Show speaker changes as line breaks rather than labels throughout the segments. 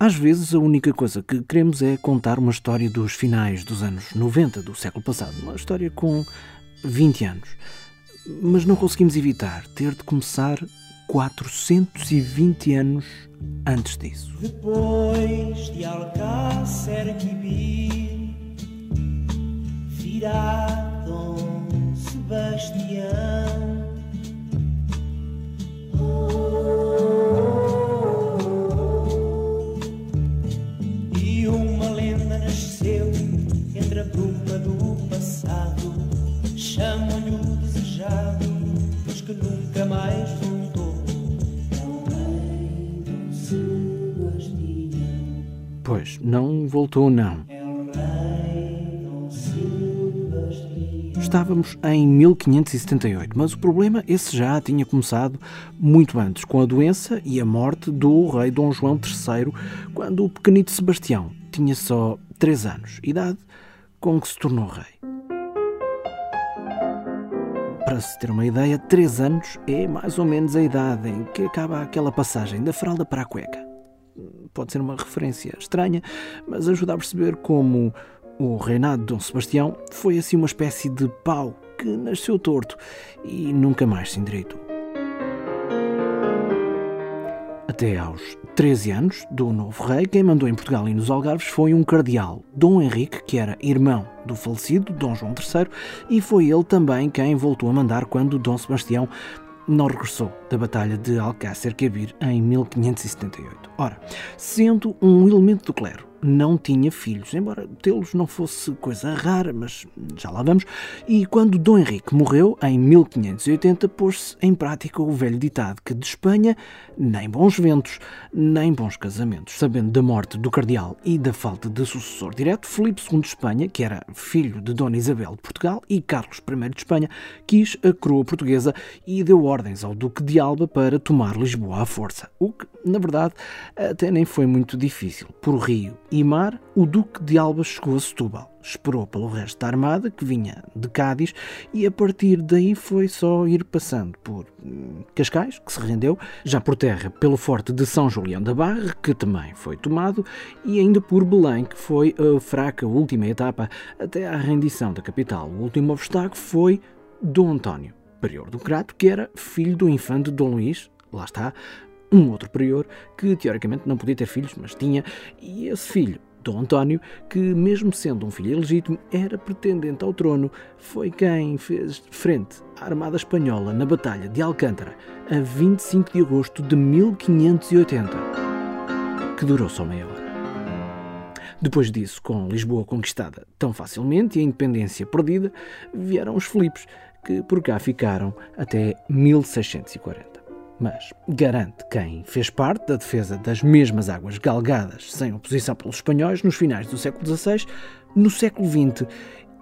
Às vezes, a única coisa que queremos é contar uma história dos finais dos anos 90 do século passado, uma história com 20 anos. Mas não conseguimos evitar ter de começar 420 anos antes disso.
Depois de Alcácer Quibir, virá Dom Sebastião. E mais voltou. É.
Pois, não voltou, não.
É.
Estávamos em 1578, mas o problema esse já tinha começado muito antes, com a doença e a morte do rei Dom João III, quando o pequenito Sebastião tinha só 3 anos, idade com que se tornou rei. Para se ter uma ideia, 3 anos é mais ou menos a idade em que acaba aquela passagem da fralda para a cueca. Pode ser uma referência estranha, mas ajuda a perceber como o reinado de Dom Sebastião foi assim uma espécie de pau que nasceu torto e nunca mais se endireitou. Até aos 13 anos do novo rei, quem mandou em Portugal e nos Algarves foi um cardeal, Dom Henrique, que era irmão do falecido Dom João III, e foi ele também quem voltou a mandar quando Dom Sebastião não regressou da Batalha de Alcácer Quibir em 1578. Ora, sendo um elemento do clero, não tinha filhos, embora tê-los não fosse coisa rara, mas já lá vamos. E quando Dom Henrique morreu, em 1580, pôs-se em prática o velho ditado que de Espanha nem bons ventos, nem bons casamentos. Sabendo da morte do cardeal e da falta de sucessor direto, Filipe II de Espanha, que era filho de Dona Isabel de Portugal, e Carlos I de Espanha, quis a coroa portuguesa e deu ordens ao Duque de Alba para tomar Lisboa à força. O que, na verdade, até nem foi muito difícil. Por rio e mar, o Duque de Alba chegou a Setúbal. Esperou pelo resto da armada, que vinha de Cádiz, e a partir daí foi só ir passando por hum, Cascais, que se rendeu, já por terra pelo forte de São Julião da Barra, que também foi tomado, e ainda por Belém, que foi a fraca última etapa até à rendição da capital. O último obstáculo foi Dom António, prior do Crato, que era filho do infante Dom Luís, lá está, um outro prior que teoricamente não podia ter filhos, mas tinha, e esse filho, Dom António, que mesmo sendo um filho ilegítimo, era pretendente ao trono, foi quem fez frente à Armada Espanhola na Batalha de Alcântara a 25 de agosto de 1580, que durou só meia hora. Depois disso, com Lisboa conquistada tão facilmente e a independência perdida, vieram os Filipes, que por cá ficaram até 1640 mas garante quem fez parte da defesa das mesmas águas galgadas sem oposição pelos espanhóis nos finais do século XVI, no século XX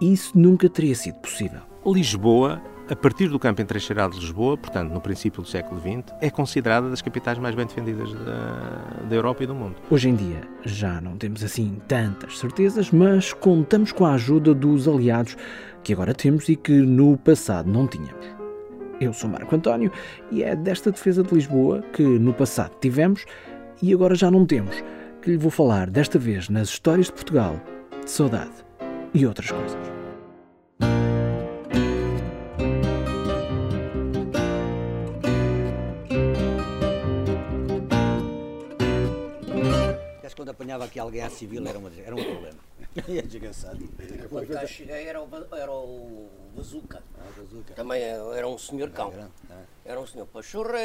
isso nunca teria sido possível.
Lisboa, a partir do campo entrecheirado de Lisboa, portanto no princípio do século XX, é considerada das capitais mais bem defendidas da, da Europa e do mundo.
Hoje em dia já não temos assim tantas certezas, mas contamos com a ajuda dos aliados que agora temos e que no passado não tínhamos. Eu sou Marco António e é desta defesa de Lisboa que no passado tivemos e agora já não temos, que lhe vou falar desta vez nas histórias de Portugal, de saudade e outras coisas.
quando apanhava aqui alguém à civil era, uma, era um problema. É desgraçado.
Quando cá cheguei era o, era o Bazuca.
Ah, bazuca.
Também era um senhor cão.
Era, ah,
Era um senhor pachorre.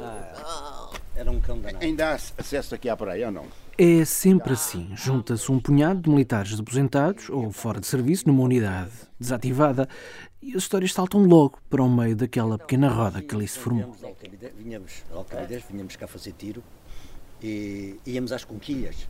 Ah,
era um cão danado.
Ainda há acesso aqui à praia ou não?
É sempre assim. Junta-se um punhado de militares aposentados ou fora de serviço numa unidade desativada e as histórias saltam logo para o meio daquela pequena roda que ali se formou.
Vinhamos, vinhamos cá fazer tiro e íamos às conquilhas.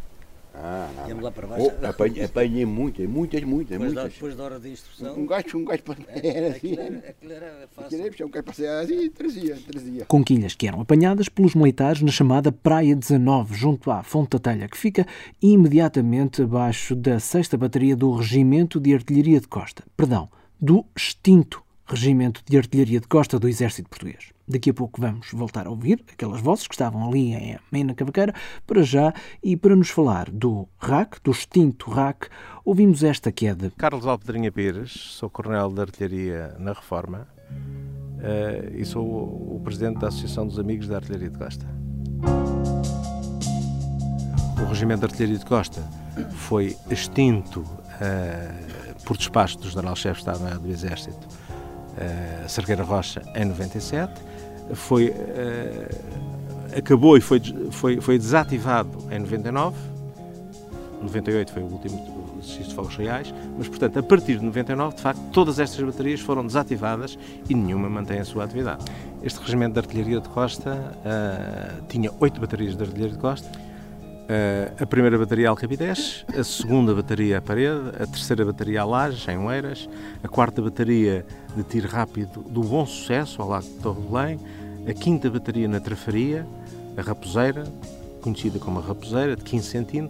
Ah, ah,
Íamos lá para baixo.
Oh, apanhei, apanhei muitas, muitas, muitas,
Depois da,
muitas.
depois da hora de instrução.
Um gajo, um gajo para. Era assim.
Aquilo era, aquilo era fácil.
Aquilo era, um gajo para assim e trazia, trazia.
Conquilhas que eram apanhadas pelos militares na chamada Praia 19, junto à Fonte da Telha, que fica imediatamente abaixo da 6 Bateria do Regimento de Artilharia de Costa. Perdão, do extinto Regimento de Artilharia de Costa do Exército Português. Daqui a pouco vamos voltar a ouvir aquelas vozes que estavam ali em Mena Cavaqueira, para já, e para nos falar do RAC, do extinto RAC, ouvimos esta que é de
Carlos Alpedrinha Pires, sou coronel de artilharia na Reforma uh, e sou o presidente da Associação dos Amigos da Artilharia de Costa. O Regimento de Artilharia de Costa foi extinto uh, por despacho do General-Chefe de Estado-Maior do Exército, uh, Cerqueira Rocha, em 97 foi, uh, acabou e foi, foi, foi desativado em 99. 98 foi o último exercício de fogos reais, mas, portanto, a partir de 99, de facto, todas estas baterias foram desativadas e nenhuma mantém a sua atividade. Este regimento de artilharia de costa uh, tinha oito baterias de artilharia de costa. Uh, a primeira bateria Alcabidez, a segunda bateria à parede, a terceira bateria a Lages, em Oeiras, a quarta bateria de tiro rápido do Bom Sucesso, ao lado de Torre Belém, a quinta bateria na Trafaria, a Raposeira, conhecida como a Raposeira, de 15 cm,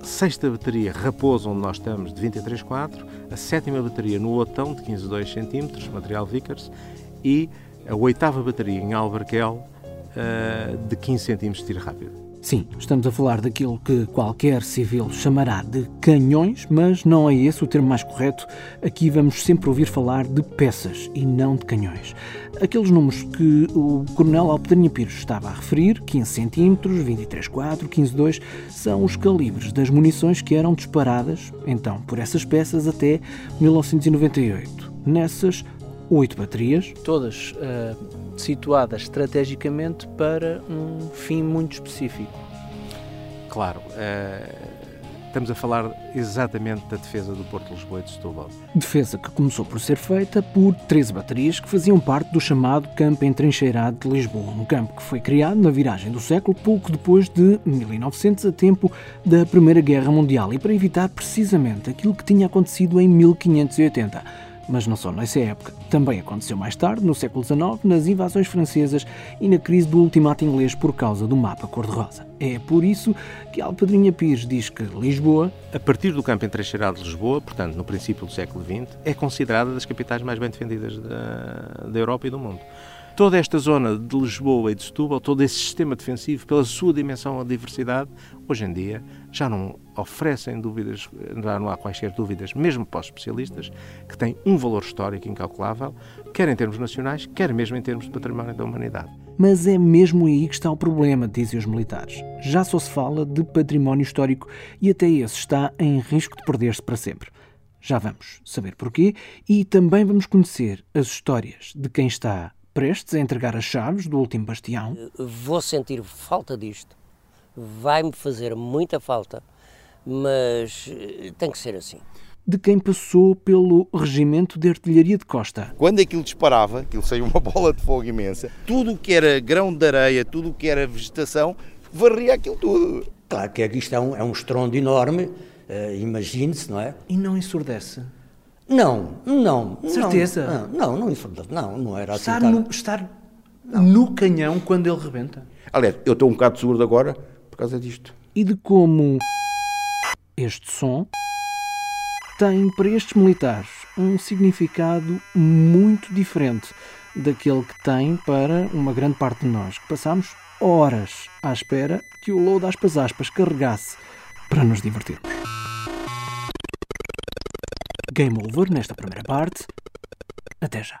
a sexta bateria Raposo, onde nós estamos, de 23,4, a sétima bateria no Otão, de 15,2 cm, material Vickers, e a oitava bateria em Albarquel, de 15 cm de tiro rápido.
Sim, estamos a falar daquilo que qualquer civil chamará de canhões, mas não é esse o termo mais correto. Aqui vamos sempre ouvir falar de peças e não de canhões. Aqueles números que o Coronel Alpedrinha Pires estava a referir, 15 cm, 23.4, 15.2, são os calibres das munições que eram disparadas, então, por essas peças até 1998. Nessas oito baterias.
Todas uh, situadas estrategicamente para um fim muito específico.
Claro. Uh, estamos a falar exatamente da defesa do Porto de Lisboa e de Setúbal.
Defesa que começou por ser feita por 13 baterias que faziam parte do chamado Campo Entrincheirado de Lisboa, um campo que foi criado na viragem do século, pouco depois de 1900, a tempo da Primeira Guerra Mundial, e para evitar precisamente aquilo que tinha acontecido em 1580 mas não só nessa época. Também aconteceu mais tarde, no século XIX, nas invasões francesas e na crise do ultimato inglês por causa do mapa cor-de-rosa. É por isso que Alpadrinha Pires diz que Lisboa,
a partir do campo entrecheirado de Lisboa, portanto no princípio do século XX, é considerada das capitais mais bem defendidas da, da Europa e do mundo. Toda esta zona de Lisboa e de Setúbal, todo esse sistema defensivo, pela sua dimensão a diversidade, hoje em dia já não oferecem dúvidas, já não há quaisquer dúvidas, mesmo para os especialistas, que tem um valor histórico incalculável, quer em termos nacionais, quer mesmo em termos de património da humanidade.
Mas é mesmo aí que está o problema, dizem os militares. Já só se fala de património histórico e até esse está em risco de perder-se para sempre. Já vamos saber porquê e também vamos conhecer as histórias de quem está prestes a entregar as chaves do último bastião.
Vou sentir falta disto. Vai-me fazer muita falta mas eh, tem que ser assim.
De quem passou pelo Regimento de Artilharia de Costa.
Quando aquilo disparava, aquilo saiu uma bola de fogo imensa, tudo o que era grão de areia, tudo o que era vegetação, varria aquilo tudo.
Claro que isto é um, é um estrondo enorme, uh, imagine-se, não é?
E não ensurdece?
Não, não.
Certeza?
Não, não, não não, não era
estar assim. No, estar no canhão quando ele rebenta?
Aliás, eu estou um bocado surdo agora por causa disto.
E de como este som tem para estes militares um significado muito diferente daquele que tem para uma grande parte de nós, que passamos horas à espera que o load aspas aspas carregasse para nos divertirmos. Game over nesta primeira parte. Até já.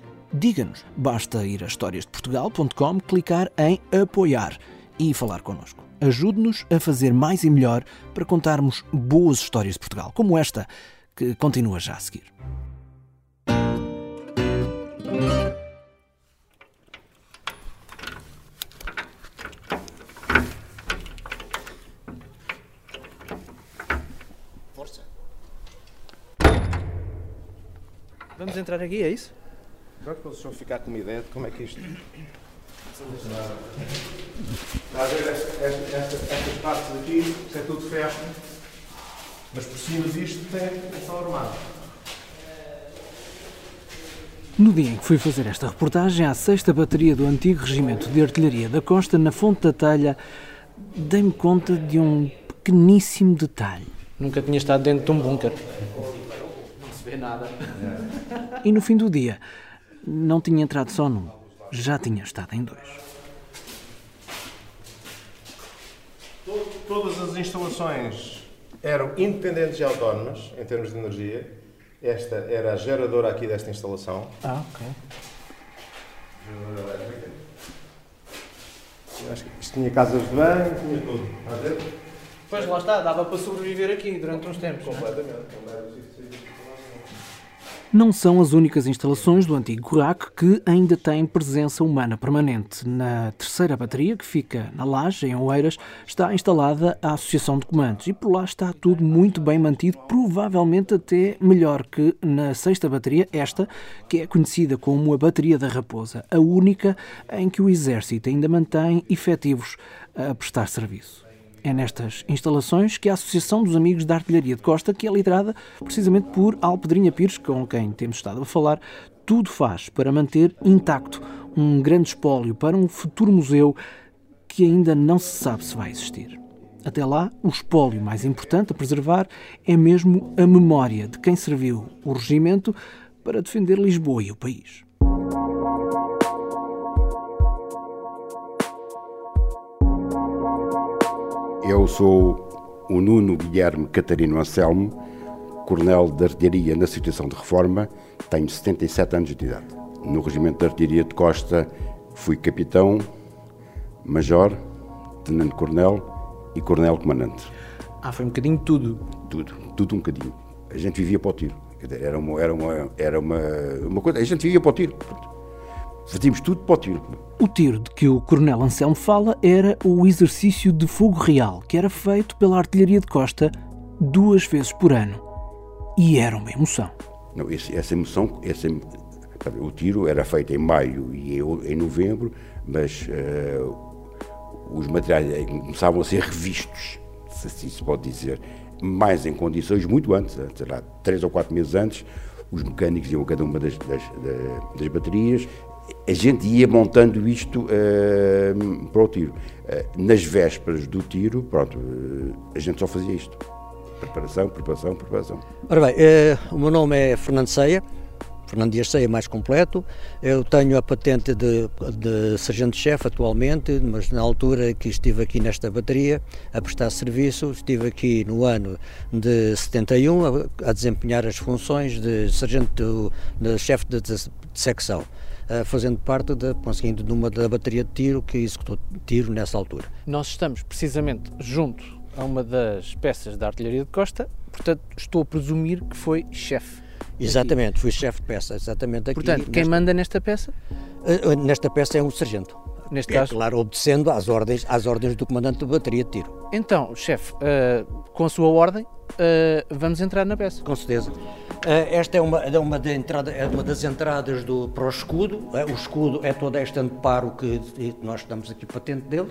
Diga-nos. Basta ir a historiasdeportugal.com, clicar em apoiar e falar connosco. Ajude-nos a fazer mais e melhor para contarmos boas histórias de Portugal, como esta, que continua já a seguir. Força.
Vamos entrar aqui, é isso?
Agora para o senhor ficar com uma ideia de como é que isto. Está a ver esta- esta- esta- estas partes aqui, isto é tudo ferro, mas por cima disto tem só armado.
No dia em que fui fazer esta reportagem à sexta bateria do antigo Regimento de Artilharia da Costa, na Fonte da Telha, dei-me conta de um pequeníssimo detalhe.
Nunca tinha estado dentro de um bunker. Não se vê nada.
E no fim do dia, não tinha entrado só num, já tinha estado em dois.
Todas as instalações eram independentes e autónomas em termos de energia. Esta era a geradora aqui desta instalação.
Ah, ok.
Eu Acho que isto tinha casas de banho, tinha tudo. Está a ver?
Pois lá está, dava para sobreviver aqui durante uns tempos. não é?
Completamente. Não
são as únicas instalações do antigo CURAC que ainda têm presença humana permanente. Na terceira bateria, que fica na Laje, em Oeiras, está instalada a Associação de Comandos e por lá está tudo muito bem mantido, provavelmente até melhor que na sexta bateria, esta, que é conhecida como a Bateria da Raposa, a única em que o Exército ainda mantém efetivos a prestar serviço. É nestas instalações que a Associação dos Amigos da Artilharia de Costa, que é liderada precisamente por Alpedrinha Pires, com quem temos estado a falar, tudo faz para manter intacto um grande espólio para um futuro museu que ainda não se sabe se vai existir. Até lá, o espólio mais importante a preservar é mesmo a memória de quem serviu o regimento para defender Lisboa e o país.
Eu sou o Nuno Guilherme Catarino Anselmo, coronel de artilharia na situação de reforma, tenho 77 anos de idade. No Regimento de Artilharia de Costa fui capitão, major, tenente-coronel e coronel-comandante.
Ah, foi um bocadinho tudo.
Tudo, tudo um bocadinho. A gente vivia para o tiro. Era uma, era uma, era uma, uma coisa, a gente vivia para o tiro. Fazíamos tudo para o tiro.
O tiro de que o Coronel Anselmo fala era o exercício de fogo real, que era feito pela artilharia de costa duas vezes por ano. E era uma emoção.
Não, esse- essa emoção, essa, o tiro era feito em maio e em, em novembro, mas eh, os materiais eh, começavam a ser revistos, se assim se pode dizer, mais em condições muito antes, eh, sei lá, três ou quatro meses antes, os mecânicos iam a cada uma das, das, da- das baterias, a gente ia montando isto eh, para o tiro. Eh, nas vésperas do tiro, pronto, eh, a gente só fazia isto. Preparação, preparação, preparação.
Ora bem, o meu nome é Fernando Ceia, Fernando Dias Ceia mais completo. Eu tenho a patente de, de sargento-chefe atualmente, mas na altura que estive aqui nesta bateria a prestar serviço, estive aqui no ano de 71 a, a desempenhar as funções de sargento, de de, de secção. Eh, Fazendo parte, de, conseguindo numa da bateria de tiro que executou tiro nessa altura.
Nós estamos precisamente junto a uma das peças da artilharia de costa, portanto estou a presumir que foi chefe.
Exatamente, fui chefe de peça, exatamente aqui.
Portanto, quem
nesta-
manda nesta peça,
Eh, Nesta peça é um sargento.
neste
É
caso.
claro, obedecendo às ordens, às ordens do comandante de bateria de tiro,
Então, chefe, ah, com a sua ordem, ah, vamos entrar na peça.
com certeza. Eh, Esta é uma, é uma, da entrada, é uma das entradas do, para o escudo. Eh, O escudo é todo este amparo que nós estamos aqui patente dele.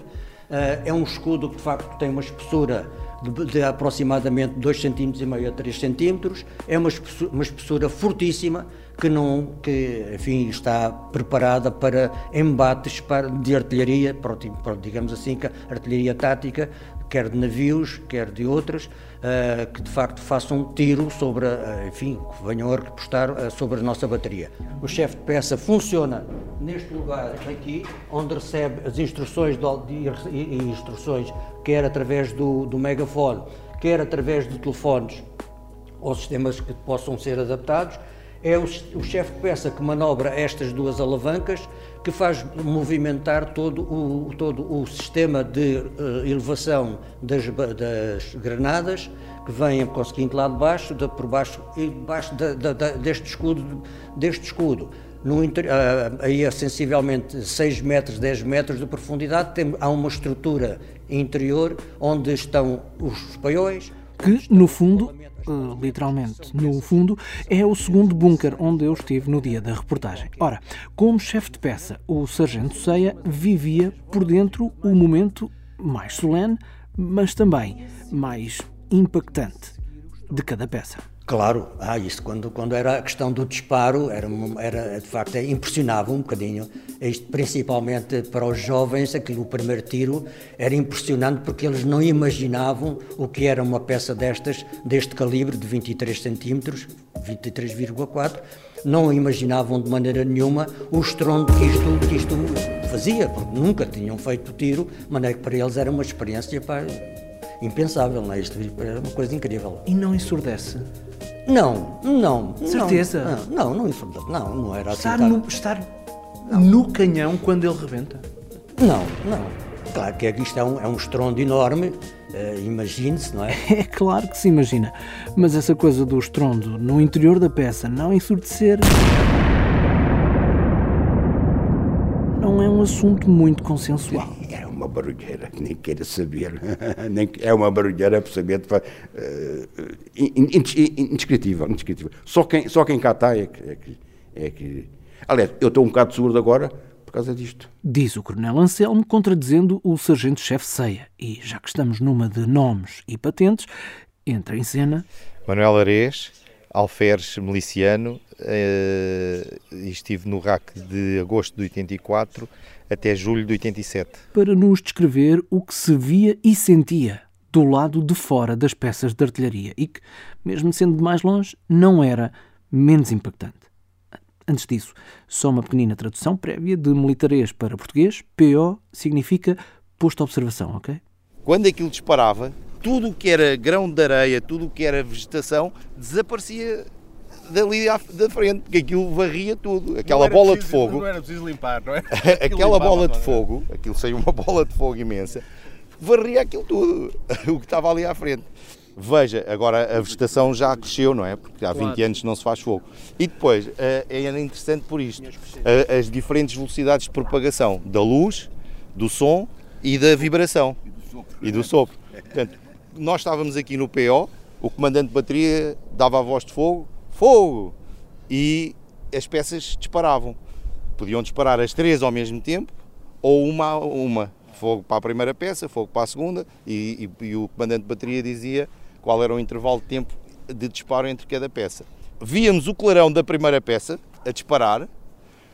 Eh, É um escudo que de facto tem uma espessura de, de aproximadamente 2,5 cm a 3 cm. É uma espessura, uma espessura fortíssima que, não, que enfim, está preparada para embates para, de artilharia, pronto, digamos assim, artilharia tática, quer de navios, quer de outras, eh, que de facto façam um tiro sobre, a- enfim, que venham a repostar eh, sobre a nossa bateria. O chefe de peça funciona neste lugar aqui, onde recebe as instruções de, e instruções, quer através do, do megafone, quer através de telefones ou sistemas que possam ser adaptados. É o, o chefe de peça que manobra estas duas alavancas, que faz movimentar todo o, todo o sistema de eh, elevação das, das granadas, que vêm conseguindo lá de baixo, de, por baixo e debaixo da- da- da- deste escudo. Deste escudo. No ah, aí a sensivelmente 6 metros, 10 metros de profundidade, tem, há uma estrutura interior onde estão os paióis,
que, no fundo, uh, literalmente, no fundo, é o segundo bunker onde eu estive no dia da reportagem. Ora, como chefe de peça, o Sargento Ceia vivia por dentro o momento mais solene, mas também mais impactante de cada peça.
Claro, ah, isso quando, quando era a questão do disparo, era, era de facto é, impressionava um bocadinho. Isto, principalmente para os jovens, aquilo, o primeiro tiro era impressionante porque eles não imaginavam o que era uma peça destas, deste calibre de 23 centímetros, 23,4, não imaginavam de maneira nenhuma o estrondo que isto, que isto fazia, porque nunca tinham feito tiro, maneira que para eles era uma experiência impensável, não é? Isto era uma coisa incrível.
E não ensurdece?
Não, não.
Certeza?
Não, não, não, não, não era
estar
assim.
No, estar no canhão quando ele rebenta?
Não, não. Claro que isto é um, é um estrondo enorme, uh, imagine-se, não é?
É claro que se imagina, mas essa coisa do estrondo no interior da peça não ensurdecer. Não é um assunto muito consensual.
É uma barulheira, nem queira saber. é uma barulheira absolutamente uh, indescritível, indescritível. Só quem, só quem cá está é que, é que, é que... Aliás, eu estou um bocado seguro agora por causa disto.
Diz o Coronel Anselmo, contradizendo o Sargento-Chefe Ceia. E já que estamos numa de nomes e patentes, entra em cena...
Manuel Arês, alferes miliciano, uh, estive no RAC de agosto de 84 até julho de 87.
Para nos descrever o que se via e sentia do lado de fora das peças de artilharia e que, mesmo sendo de mais longe, não era menos impactante. Antes disso, só uma pequenina tradução prévia de militarês para português. PO significa posto de observação, ok?
Quando aquilo disparava, tudo o que era grão de areia, tudo o que era vegetação, desaparecia dali à, da frente, porque aquilo varria tudo. Aquela bola
preciso,
de fogo.
Não era preciso limpar, não é?
aquela bola de fogo, aquilo saiu uma bola de fogo imensa, varria aquilo tudo, o que estava ali à frente. Veja, agora a vegetação já cresceu, não é? Porque há 20 claro. anos não se faz fogo. E depois, é interessante por isto, as diferentes velocidades de propagação da luz, do som e da vibração. E do sopro. Portanto, nós estávamos aqui no PO, o comandante de bateria dava a voz de fogo, fogo! E as peças disparavam. Podiam disparar as três ao mesmo tempo ou uma a uma. Fogo para a primeira peça, fogo para a segunda, e, e, e o comandante de bateria dizia qual era o intervalo de tempo de disparo entre cada peça. Víamos o clarão da primeira peça a disparar,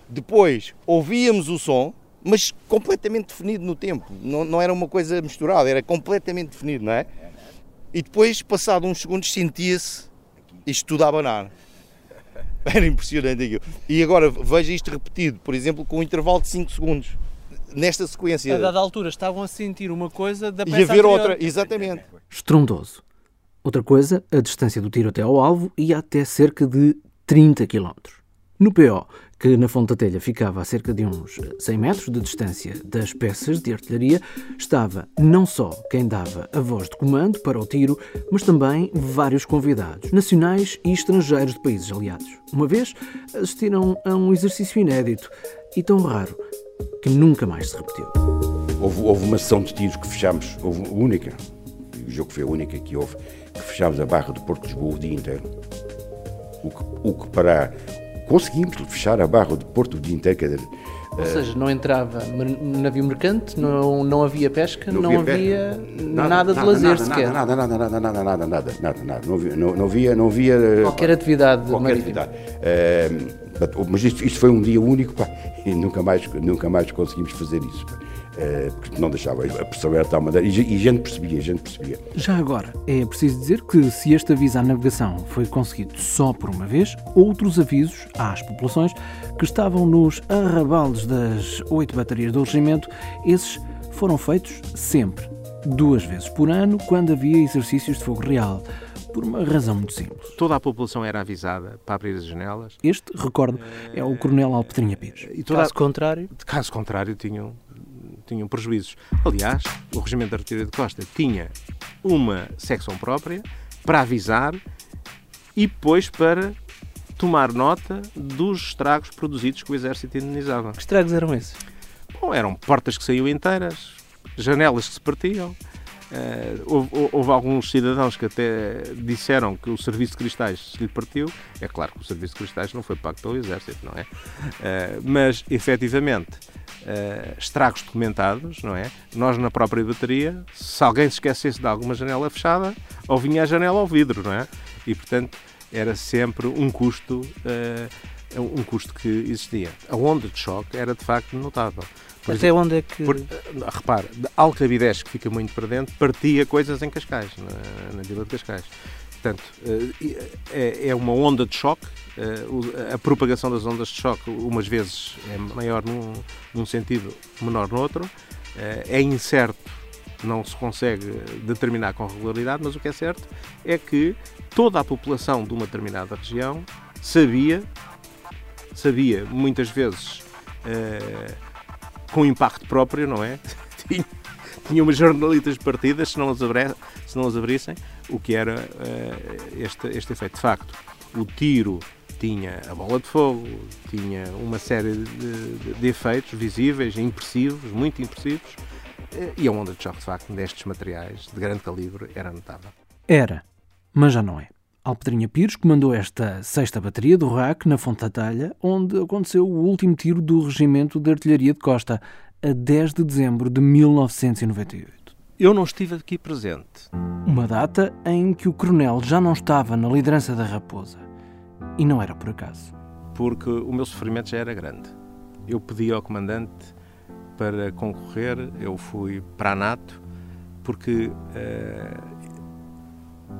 depois ouvíamos o som, mas completamente definido no tempo, não, não era uma coisa misturada, era completamente definido, não é? E depois, passado uns segundos, sentia-se isto tudo a abanar. Era impressionante aquilo. E agora veja isto repetido, por exemplo, com um intervalo de 5 segundos. Nesta sequência.
A dada altura estavam a sentir uma coisa da peça
E a ver
anterior.
outra, exatamente.
Estrondoso. Outra coisa, a distância do tiro até ao alvo ia até cerca de 30 km. No PO, que na Fonte da Telha ficava a cerca de uns 100 metros de distância das peças de artilharia, estava não só quem dava a voz de comando para o tiro, mas também vários convidados, nacionais e estrangeiros de países aliados. Uma vez assistiram a um exercício inédito e tão raro que nunca mais se repetiu.
Houve, houve uma sessão de tiros que fechámos, houve única, o jogo foi a única que houve, que fechámos a barra do Porto de Lisboa o dia inteiro. O que, o que para conseguimos fechar a barra de Porto o dia inteiro. Quer dizer,
Ou seja, não entrava navio mercante, não, não havia pesca, não, não havia, nada, nada, de lazer
nada,
sequer.
Nada, nada, nada, nada, nada, nada, nada, nada. Não havia, não, não havia, não havia
qualquer atividade
qualquer
marítima.
atividade. Uh, mas isto, isto, foi um dia único pá, e nunca mais, nunca mais conseguimos fazer isso. Pá. Uh, porque não deixava, a pressão era de tal maneira, e, e gente percebia, gente percebia.
Já agora, é preciso dizer que se este aviso à navegação foi conseguido só por uma vez, outros avisos às populações que estavam nos arrabaldes das oito baterias do regimento, esses foram feitos sempre, duas vezes por ano, quando havia exercícios de fogo real por uma razão muito simples.
Toda a população era avisada para abrir as janelas.
Este, recordo, é o Coronel Alpetrinha Pires.
E toda caso a... contrário?
Caso contrário, tinham tinham prejuízos. Aliás, o Regimento de Artilharia de Costa tinha uma secção própria para avisar e depois para tomar nota dos estragos produzidos que o Exército indenizava.
Que estragos eram esses?
Bom, eram portas que saíam inteiras, janelas que se partiam, Uh, houve, houve, alguns cidadãos que até disseram que o serviço de cristais se lhe partiu. É claro que o serviço de cristais não foi pago pelo Exército, não é? Uh, mas, efetivamente, uh, estragos documentados, não é? Nós, na própria bateria, se alguém se esquecesse de alguma janela fechada, ou vinha a janela ao vidro, não é? E, portanto, era sempre um custo, um custo que existia. A onda de choque era, de facto, notável.
Por Até exemplo, onde é que. Por,
repare, Alcabidez, que fica muito para dentro, partia coisas em Cascais, na, na Vila de Cascais. Portanto, eh, é, é uma onda de choque. Eh, a propagação das ondas de choque, umas vezes, é maior num, num sentido, menor no outro. Eh, é incerto, não se consegue determinar com regularidade, mas o que é certo é que toda a população de uma determinada região sabia, sabia muitas vezes com impacto próprio, não é? tinha, umas jornalitas partidas se não as abrissem, o que era uh, este, este efeito. De facto, o tiro tinha a bola de fogo, tinha uma série de, de, de efeitos visíveis, impressivos, muito impressivos, uh, e a onda de choque, de facto, destes materiais de grande calibre era notável.
Era, mas já não é. Alpedrinha Pires comandou esta sexta bateria do RAC na Fonte da Talha, onde aconteceu o último tiro do Regimento de Artilharia de Costa, a 10 de dezembro de 1998.
Eu não estive aqui presente.
Uma data em que o coronel já não estava na liderança da Raposa. E não era por acaso.
Porque o meu sofrimento já era grande. Eu pedi ao comandante para concorrer, eu fui para a NATO, porque uh,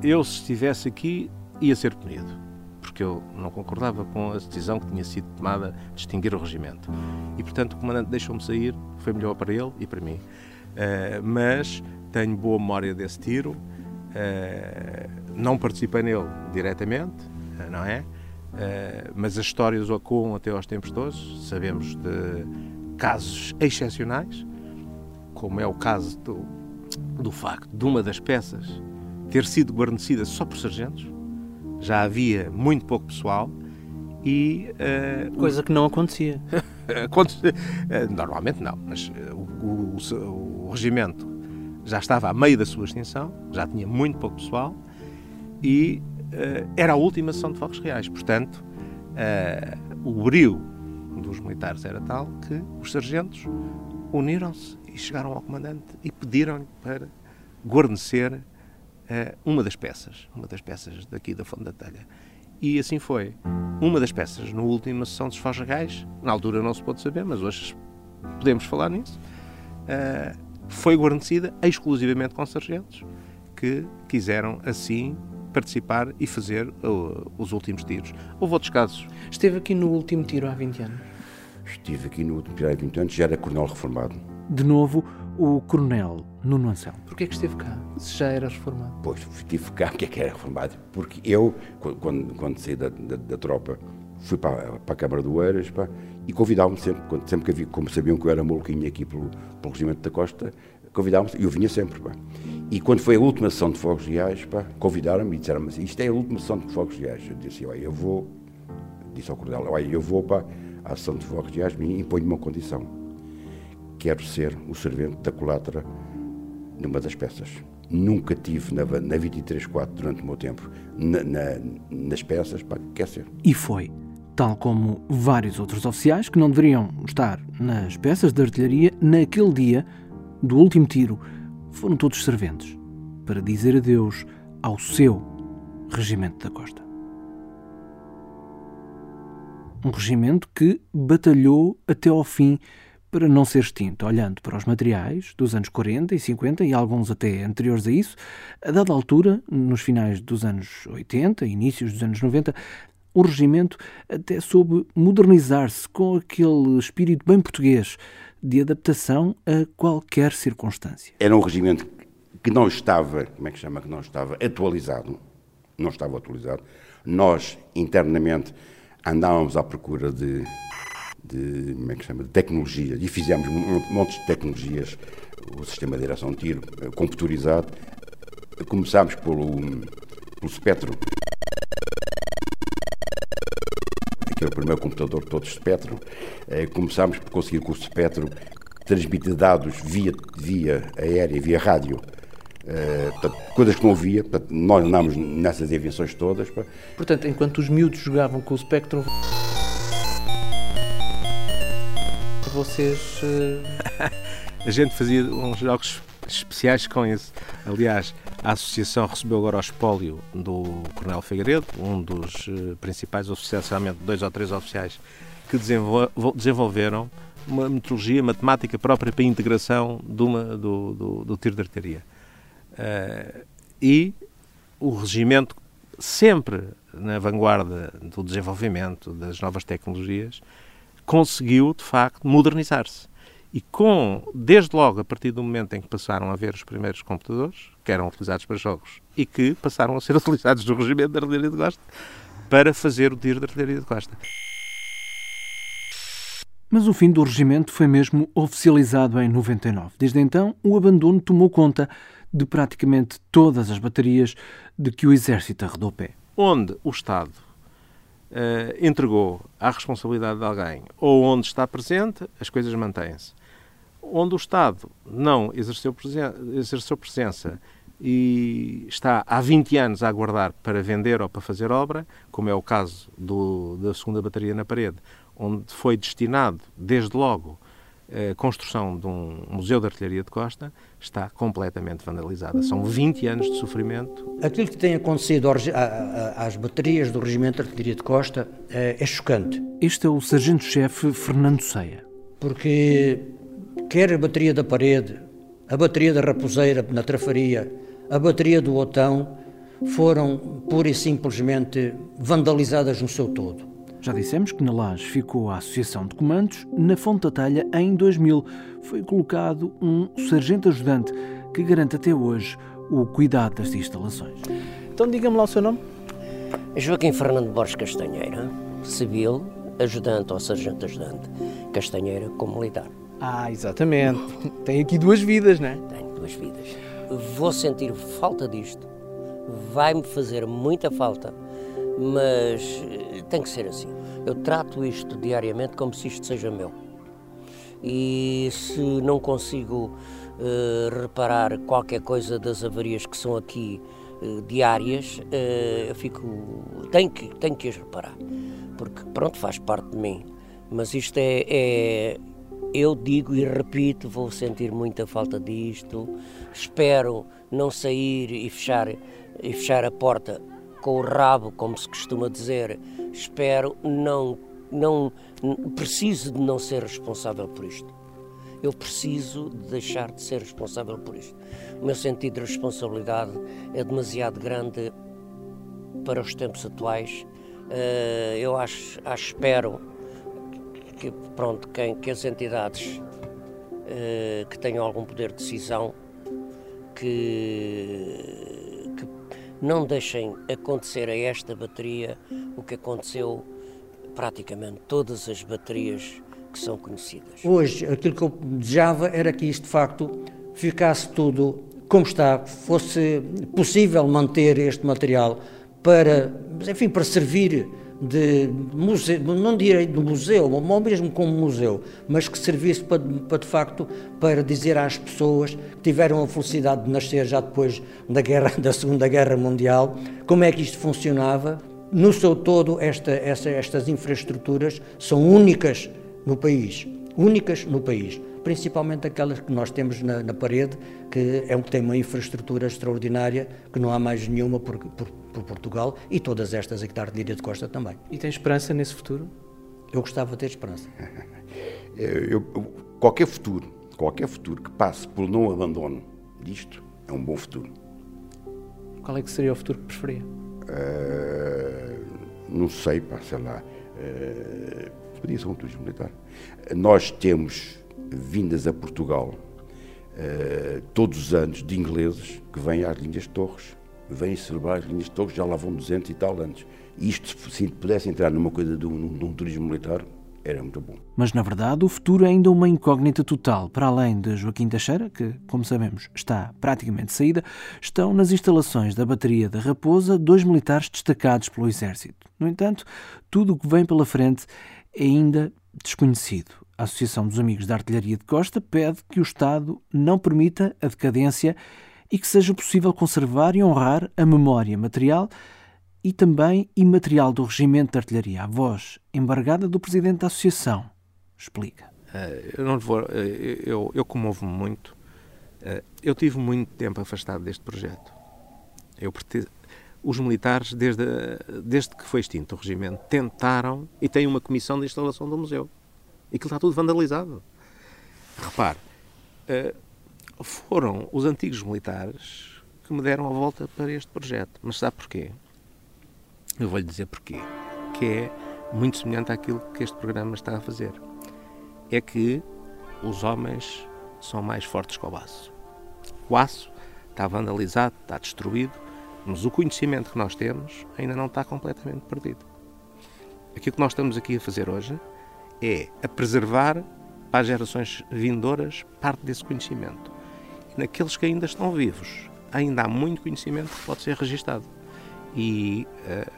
eu, se estivesse aqui, ia ser punido, porque eu não concordava com a decisão que tinha sido tomada de extinguir o regimento. E, portanto, o comandante deixou-me sair, foi melhor para ele e para mim. Uh, mas tenho boa memória desse tiro, uh, não participei nele diretamente, uh, não é? mas as histórias ecoam até aos tempos todos, sabemos de casos excepcionais, como é o caso do, do facto de uma das peças ter sido guarnecida só por sargentos, já havia muito pouco pessoal e...
Uh, Coisa que não acontecia.
Eh, normalmente não, mas eh, o, o, o, regimento já estava a meio da sua extinção, já tinha muito pouco pessoal e uh, era a última sessão de fogos reais. Portanto, uh, o brio dos militares era tal que os sargentos uniram-se e chegaram ao comandante e pediram-lhe para guarnecer uma das peças, uma das peças daqui da Fonte da Telha. E assim foi. Uma das peças, na última sessão dos Fosgais, na altura não se pode saber, mas hoje podemos falar nisso, uh, foi guarnecida exclusivamente com sargentos que quiseram assim participar e fazer uh, os últimos tiros. Houve outros casos.
Esteve aqui no último tiro há 20 anos?
Estive aqui no último tiro há 20 anos, já era coronel reformado.
De novo, o coronel Nuno Anselmo.
Porquê é que esteve cá, se já era reformado?
Pois, estive cá, porque é que era reformado? Porque eu, quando, quando saí da, da, da tropa, fui para, para, a Câmara do Eiras pá, e convidavam-me sempre, sempre que havia, como sabiam que eu era maluquinho aqui pelo, pelo Regimento da Costa, convidavam-me, e eu vinha sempre. Pá. E quando foi a última sessão de Fogos Reais, convidaram-me e disseram-me assim, isto é a última sessão de Fogos Reais. Eu disse, olha, eu vou, disse ao Coronel, olha, eu vou para a sessão de Fogos Reais e imponho uma condição quero ser o servente da colatra numa das peças. Nunca tive na, na 23-4 durante o meu tempo na, na, nas peças, pá, quer ser.
E foi, tal como vários outros oficiais que não deveriam estar nas peças de artilharia, naquele dia do último tiro, foram todos serventes para dizer adeus ao seu regimento da Costa. Um regimento que batalhou até ao fim para não ser extinto, olhando para os materiais dos anos 40 e 50 e alguns até anteriores a isso, a dada altura, nos finais dos anos 80 e inícios dos anos 90, o regimento até soube modernizar-se com aquele espírito bem português de adaptação a qualquer circunstância.
Era um regimento que não estava, como é que chama, que não estava atualizado, não estava atualizado. Nós, internamente, andávamos à procura de de, como é que chama, de tecnologia, e fizemos um monte de tecnologias, o sistema de direção de tiro eh, computurizado. Começámos pelo, pelo Spectrum, aquele primeiro computador todo Spectrum. Eh, começámos por conseguir que o Spectrum transmita dados via, via aérea, via rádio, Uh, portanto, coisas que não havia, portanto, nós andámos nessas invenções todas.
Portanto, enquanto os miúdos jogavam com o Spectrum, vocês. Uh...
a gente fazia uns jogos especiais com isso. Aliás, a associação recebeu agora o espólio do Coronel Figueiredo, um dos uh, principais oficiais, realmente dois ou três oficiais, que desenvolveram uma metodologia matemática própria para a integração de uma, do, do, do tiro de artilharia. Uh, e o regimento, sempre na vanguarda do desenvolvimento das novas tecnologias, conseguiu, de facto, modernizar-se. E com, desde logo, a partir do momento em que passaram a ver os primeiros computadores, que eram utilizados para jogos, e que passaram a ser utilizados no regimento da artilharia de costa, para fazer o tiro de artilharia de costa.
Mas o fim do regimento foi mesmo oficializado em 99. Desde então, o abandono tomou conta de praticamente todas as baterias de que o Exército arredou pé.
Onde o Estado uh, entregou à responsabilidade de alguém ou onde está presente, as coisas mantêm-se. Onde o Estado não exerceu, presen exerceu presença e está há 20 anos a aguardar para vender ou para fazer obra, como é o caso do, da segunda bateria na parede, onde foi destinado, desde logo, a construção de um museu de artilharia de costa, está completamente vandalizada. São 20 anos de sofrimento.
Aquilo que tem acontecido às baterias do Regimento de Artilharia de Costa é, é chocante.
Este é o sargento-chefe Fernando Ceia.
Porque quer a bateria da parede, a bateria da raposeira na trafaria, a bateria do Otão, foram pura e simplesmente vandalizadas no seu todo.
Já dissemos que na Laje ficou a Associação de Comandos. Na Fonte da Talha, em 2000, foi colocado um sargento-ajudante que garante até hoje o cuidado das instalações.
Então diga-me lá o seu nome.
Joaquim Fernando Borges Castanheira, civil, ajudante ou sargento-ajudante, Castanheira como militar.
Ah, exatamente. Tem aqui duas vidas, não é?
Tenho duas vidas. Vou sentir falta disto. Vai-me fazer muita falta mas eh, tem que ser assim. Eu trato isto diariamente como se isto seja meu. E se não consigo uh, reparar qualquer coisa das avarias que são aqui uh, diárias, uh, eu fico. tenho que, tenho que as reparar. Porque, pronto, faz parte de mim. Mas isto é, é eu digo e repito, vou sentir muita falta disto. Espero não sair e fechar, e fechar a porta com o rabo, como se costuma dizer. Espero não, não preciso de não ser responsável por isto. Eu preciso de deixar de ser responsável por isto. O meu sentido de responsabilidade é demasiado grande para os tempos atuais. Eh, eu acho, acho espero que pronto quem, que as entidades eh, que tenham algum poder de decisão que não deixem acontecer a esta bateria o que aconteceu praticamente todas as baterias que são conhecidas.
Hoje, aquilo que eu desejava era que isto de facto ficasse tudo como está, fosse possível manter este material para, enfim, para servir de museu, não direi de museu, ou mesmo como museu, mas que servisse para, para, de facto para dizer às pessoas que tiveram a felicidade de nascer já depois da, guerra, da Segunda Guerra Mundial, como é que isto funcionava. No seu todo, esta, esta, estas infraestruturas são únicas no país, únicas no país principalmente aquelas que nós temos na, na, parede, que é um que tem uma infraestrutura extraordinária, que não há mais nenhuma por, por, por Portugal, e todas estas aqui da Artilharia de Costa também.
E tem esperança nesse futuro?
Eu gostava de ter esperança.
eu, qualquer futuro, qualquer futuro que passe pelo não abandono disto, é um bom futuro.
Qual é que seria o futuro que preferia?
Uh, não sei, pá, sei lá. Uh, podia ser um turismo militar. Nós temos vindas a Portugal uh, todos os anos de ingleses que vêm às linhas de Torres, vêm celebrar as linhas de Torres, já lá vão 200 e tal anos. E isto, se pudesse entrar numa coisa de um, de um turismo militar, era muito bom.
Mas, na verdade, o futuro é ainda uma incógnita total. Para além de Joaquim Teixeira, que, como sabemos, está praticamente saída, estão nas instalações da bateria da Raposa dois militares destacados pelo Exército. No entanto, tudo o que vem pela frente é ainda desconhecido. A Associação dos Amigos da Artilharia de Costa pede que o Estado não permita a decadência e que seja possível conservar e honrar a memória material e também imaterial do Regimento de Artilharia. A voz embargada do Presidente da Associação explica.
Uh, eu não vou, uh, eu, eu comovo-me muito. Uh, eu tive muito tempo afastado deste projeto. Eu os militares, desde, desde que foi extinto o regimento, tentaram e têm uma comissão de instalação do museu. E aquilo está tudo vandalizado. Repare, foram os antigos militares que me deram a volta para este projeto. Mas sabe porquê? Eu vou-lhe dizer porquê. Que é muito semelhante àquilo que este programa está a fazer. É que os homens são mais fortes que o aço. O aço está vandalizado, está destruído, mas o conhecimento que nós temos ainda não está completamente perdido. Aquilo que nós estamos aqui a fazer hoje é a preservar para as gerações vindouras parte desse conhecimento. Naqueles que ainda estão vivos, ainda há muito conhecimento que pode ser registado. E, uh,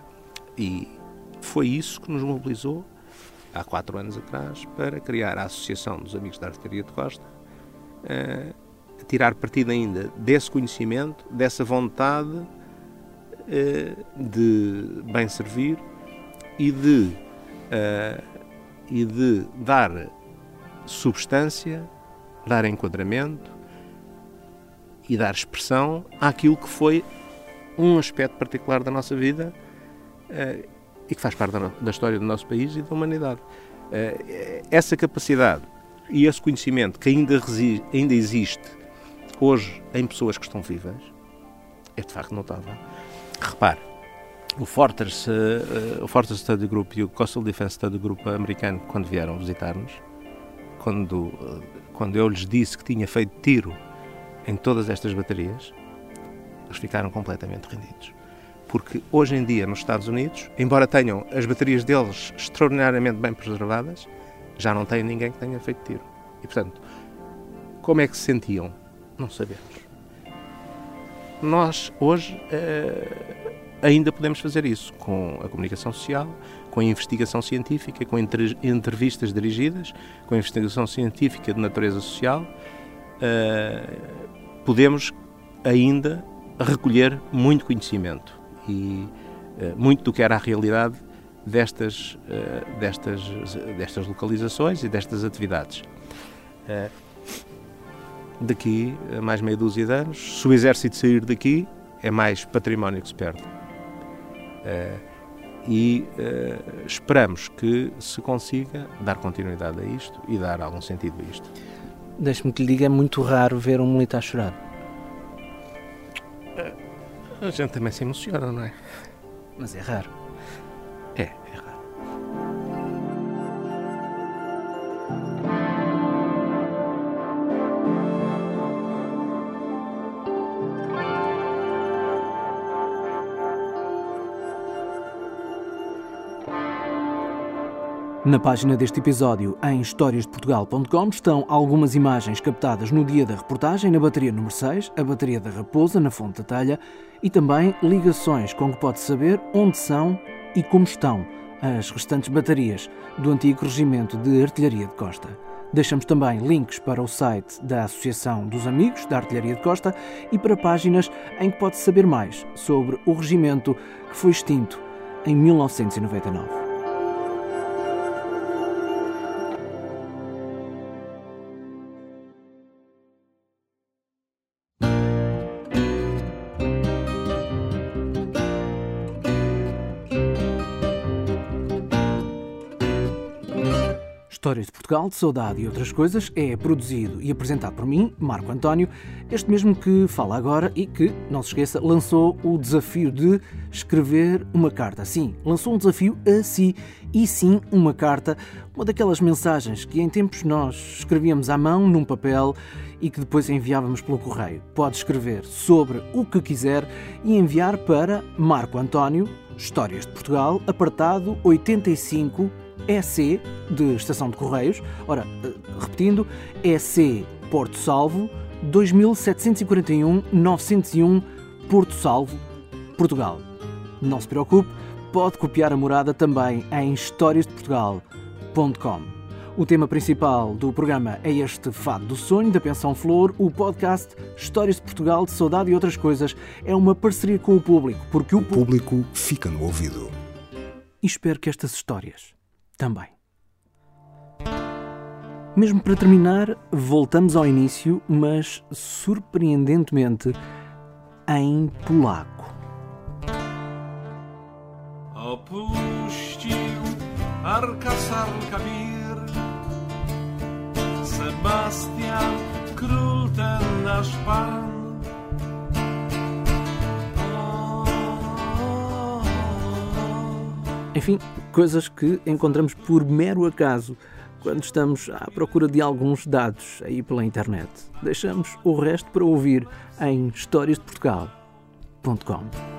e foi isso que nos mobilizou há quatro anos atrás para criar a Associação dos Amigos da Artilharia de Costa, uh, tirar partido ainda desse conhecimento, dessa vontade uh, de bem servir e de, e de dar substância, dar enquadramento e dar expressão àquilo que foi um aspecto particular da nossa vida uh, e que faz parte da, da, história do nosso país e da humanidade. Uh, essa capacidade e esse conhecimento que ainda, resiste, ainda existe hoje em pessoas que estão vivas é de facto notável. Repare, o Fortress, uh, o Fortress Study Group e o Coastal Defense Study Group americano, quando vieram visitar-nos, quando, quando eu lhes disse que tinha feito tiro em todas estas baterias, eles ficaram completamente rendidos. Porque hoje em dia, nos Estados Unidos, embora tenham as baterias deles extraordinariamente bem preservadas, já não tem ninguém que tenha feito tiro. E, portanto, como é que se sentiam? Não sabemos. Nós, hoje, eh, ainda podemos fazer isso com a comunicação social, com a investigação científica, com entrevistas dirigidas, com a investigação científica de natureza social. Uh, podemos ainda recolher muito conhecimento e uh, muito do que era a realidade destas, uh, destas, destas localizações e destas atividades. Uh, daqui a mais meia dúzia de anos, se o exército sair daqui, é mais património que se perde. e esperamos que se consiga dar continuidade a isto e dar algum sentido a isto.
Deixe-me que lhe diga, é muito raro ver um militar chorar.
A gente também se emociona, não é?
Mas é raro. Na página deste episódio, em historiasdeportugal.com, estão algumas imagens captadas no dia da reportagem na bateria número 6, a bateria da Raposa, na Fonte da Telha, e também ligações com que pode saber onde são e como estão as restantes baterias do antigo Regimento de Artilharia de Costa. Deixamos também links para o site da Associação dos Amigos da Artilharia de Costa e para páginas em que pode saber mais sobre o regimento que foi extinto em 1999. Portugal, de Saudade e outras coisas é produzido e apresentado por mim, Marco António, este mesmo que fala agora e que, não se esqueça, lançou o desafio de escrever uma carta. Sim, lançou um desafio a si e sim uma carta, uma daquelas mensagens que em tempos nós escrevíamos à mão num papel e que depois enviávamos pelo correio. Pode escrever sobre o que quiser e enviar para Marco António, Histórias de Portugal, apartado 85 EC de Estação de Correios. Ora, eh, repetindo, EC Porto Salvo 2741 901 Porto Salvo, Portugal. Não se preocupe, pode copiar a morada também em historiasdeportugal.com. O tema principal do programa é este Fado do Sonho, da Pensão Flor. O podcast Histórias de Portugal, de Saudade e Outras Coisas é uma parceria com o público, porque o,
o público fica no ouvido.
E espero que estas histórias também. Mesmo para terminar, voltamos ao início, mas surpreendentemente em polaco.
Opuścił Sebastian, król ten nasz pan
Enfim, coisas que encontramos por mero acaso quando estamos à procura de alguns dados aí pela internet. Deixamos o resto para ouvir em historiasdeportugal.com.